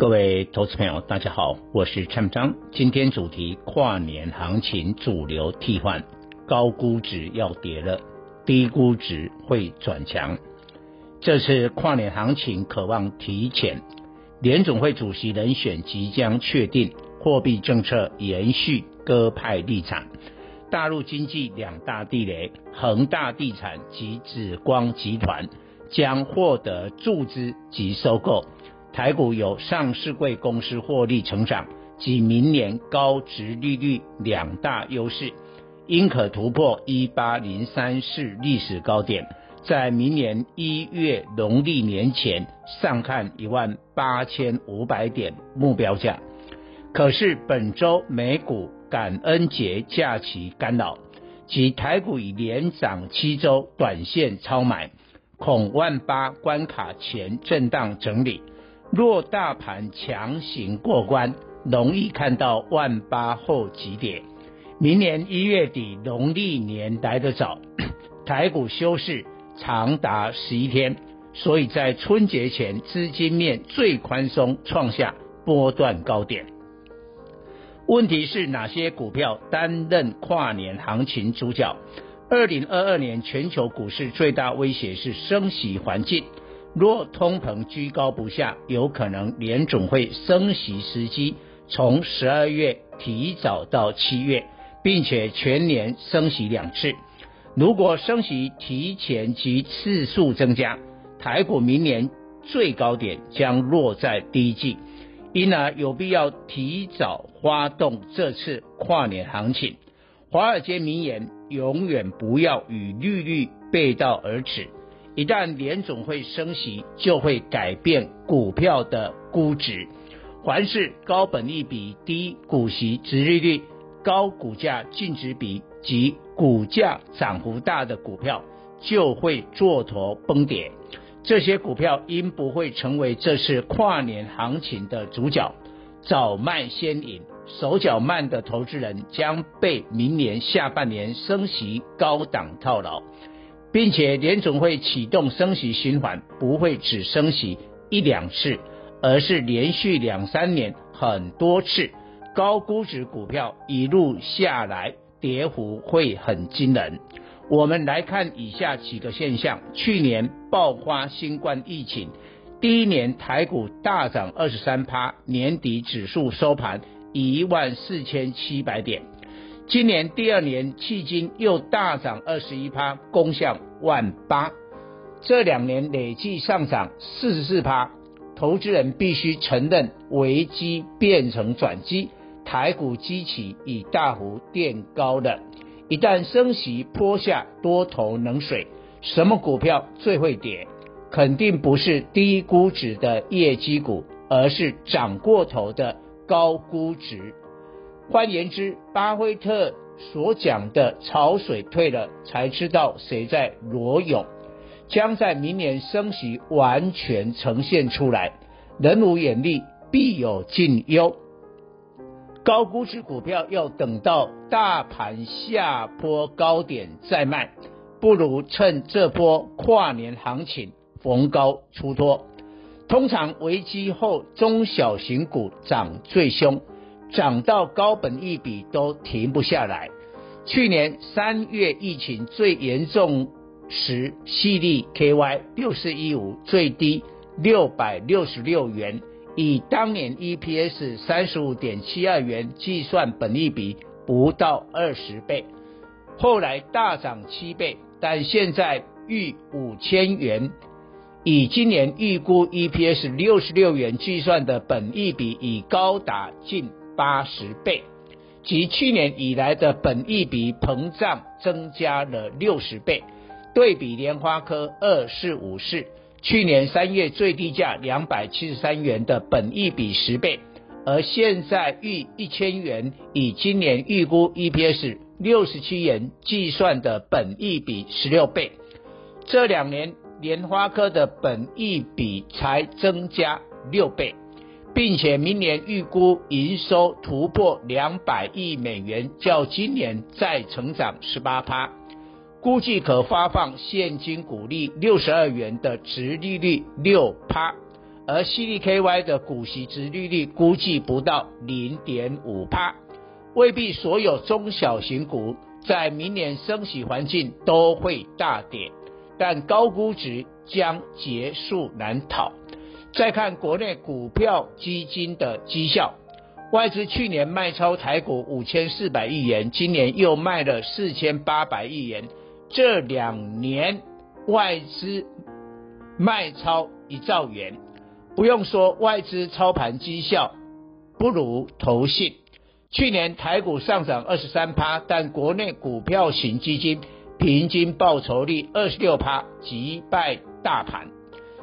各位投资朋友，大家好，我是蔡明彰。今天主题：跨年行情主流替换，高估值要跌了，低估值会转强。这次跨年行情可望提前，联总会主席人选即将确定，货币政策延续鸽派立场。大陆经济两大地雷，恒大地产及紫光集团将获得注资及收购。台股有上市柜公司获利成长及明年高值利率两大优势，应可突破一八零三四历史高点，在明年一月农历年前上看一万八千五百点目标价。可是本周美股感恩节假期干扰，及台股已连涨七周，短线超买，恐万八关卡前震荡整理。若大盘强行过关，容易看到万八后急跌。明年一月底农历年来得早，台股休市长达十一天，所以在春节前资金面最宽松，创下波段高点。问题是哪些股票担任跨年行情主角？二零二二年全球股市最大威胁是升息环境。若通膨居高不下，有可能联总会升息时机从十二月提早到七月，并且全年升息两次。如果升息提前及次数增加，台股明年最高点将落在第一季，因而有必要提早发动这次跨年行情。华尔街名言：永远不要与利率背道而驰。一旦联总会升息，就会改变股票的估值。凡是高本利比、低股息、殖利率、高股价净值比及股价涨幅大的股票，就会做头崩跌。这些股票因不会成为这次跨年行情的主角，早卖先赢，手脚慢的投资人将被明年下半年升息高档套牢。并且联总会启动升息循环，不会只升息一两次，而是连续两三年很多次。高估值股票一路下来，跌幅会很惊人。我们来看以下几个现象：去年爆发新冠疫情，第一年台股大涨二十三趴，年底指数收盘一万四千七百点。今年第二年，迄今又大涨二十一趴，攻向万八。这两年累计上涨四十四趴，投资人必须承认危机变成转机，台股基期已大幅垫高了。一旦升息泼下多头冷水，什么股票最会跌？肯定不是低估值的业绩股，而是涨过头的高估值。换言之，巴菲特所讲的“潮水退了才知道谁在裸泳”，将在明年升息完全呈现出来。人无远虑，必有近忧。高估值股票要等到大盘下波高点再卖，不如趁这波跨年行情逢高出脱。通常危机后，中小型股涨最凶。涨到高本一比都停不下来。去年三月疫情最严重时，矽力 KY 六四一五最低六百六十六元，以当年 EPS 三十五点七二元计算，本一比不到二十倍。后来大涨七倍，但现在逾五千元，以今年预估 EPS 六十六元计算的本益比已高达近。八十倍，及去年以来的本益比膨胀增加了六十倍。对比联发科二四五四，去年三月最低价两百七十三元的本益比十倍，而现在逾一千元，以今年预估 EPS 六十七元计算的本益比十六倍，这两年联发科的本益比才增加六倍，并且明年预估营收突破两百亿美元，较今年再成长十八趴，估计可发放现金股利六十二元的殖利率六趴。而 CDKY 的股息殖利率估计不到零点五趴，未必所有中小型股在明年升息环境都会大跌，但高估值将结束难逃。再看国内股票基金的绩效，外资去年卖超台股五千四百亿元，今年又卖了四千八百亿元，这两年外资卖超一兆元。不用说，外资操盘绩效不如投信。去年台股上涨二十三趴，但国内股票型基金平均报酬率二十六趴，击败大盘。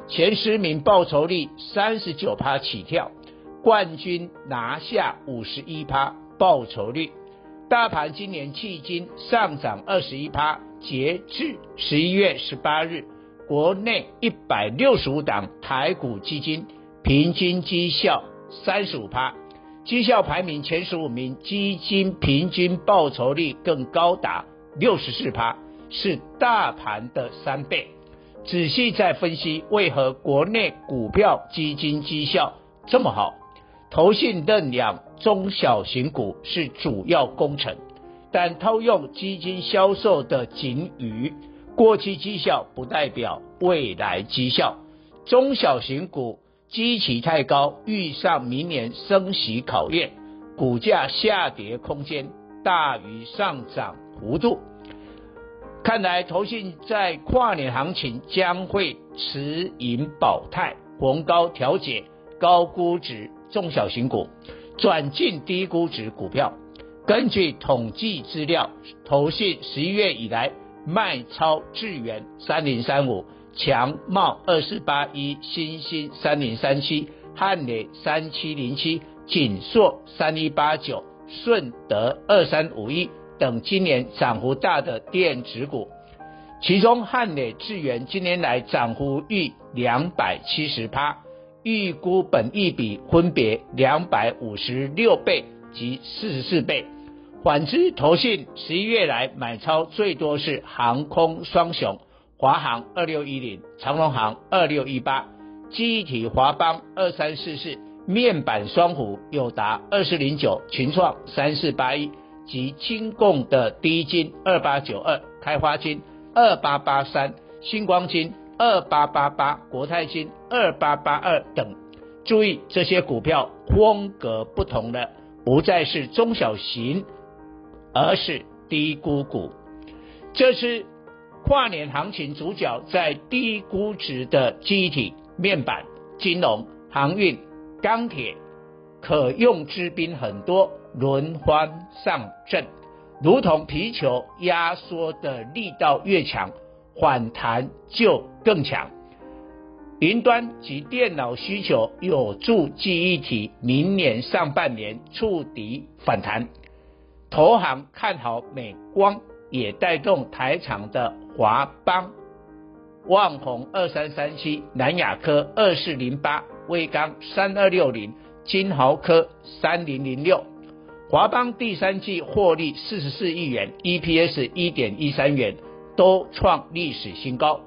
前十名报酬率三十九趴起跳，冠军拿下五十一趴报酬率。大盘今年迄今上涨二十一趴，截至十一月十八日。国内一百六十五档台股基金平均绩效三十五趴，绩效排名前十五名基金平均报酬率更高达六十四趴，是大盘的三倍。仔细再分析，为何国内股票基金绩效这么好？投信认养中小型股是主要工程，但套用基金销售的警语。过去绩效不代表未来绩效，中小型股基期太高，遇上明年升息考验，股价下跌空间大于上涨幅度。看来投信在跨年行情将会持盈保泰，逢高调节高估值中小型股，转进低估值股票。根据统计资料，投信十一月以来。卖超智元三零三五、强茂二四八一、欣兴三零三七、汉磊三七零七、锦硕三一八九、顺德二三五一等今年涨幅大的电子股，其中汉磊智源今年来涨幅逾两百七十趴，预估本益比分别两百五十六倍及四十四倍。反之，投信十一月来买超最多是航空双雄，华航二六一零、长荣航二六一八、机体华邦二三四四、面板双虎友达二四零九、群创三四八一及金共的低金二八九二、开发金二八八三、星光金二八八八、国泰金二八八二等。注意，这些股票风格不同了，不再是中小型。而是低估股，这次跨年行情主角在低估值的机体、面板、金融、航运、钢铁，可用之兵很多，轮番上阵，如同皮球压缩的力道越强，反弹就更强。云端及电脑需求有助记忆体明年上半年触底反弹。投行看好美光，也带动台厂的华邦、旺宏二三三七、南亚科二四零八、威刚三二六零、金豪科三零零六。华邦第三季获利四十四亿元，EPS 一点一三元，都创历史新高。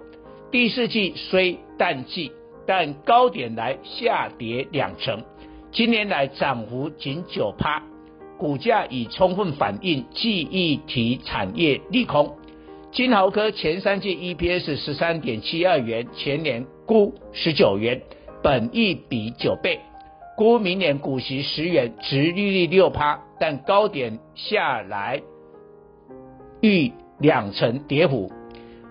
第四季虽淡季，但高点来下跌两成，今年来涨幅仅九趴。股价已充分反映记忆体产业利空。金豪科前三季 EPS 十三点七二元，前年估十九元，本益比九倍，估明年股息十元，殖利率六趴，但高点下来逾两成跌幅。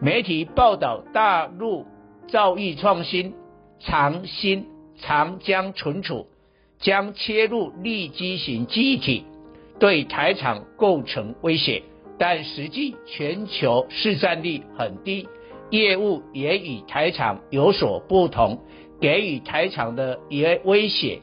媒体报道，大陆造诣创新，长新长江存储将切入利基型记忆体。对台厂构成威胁，但实际全球市占率很低，业务也与台厂有所不同，给予台厂的也威胁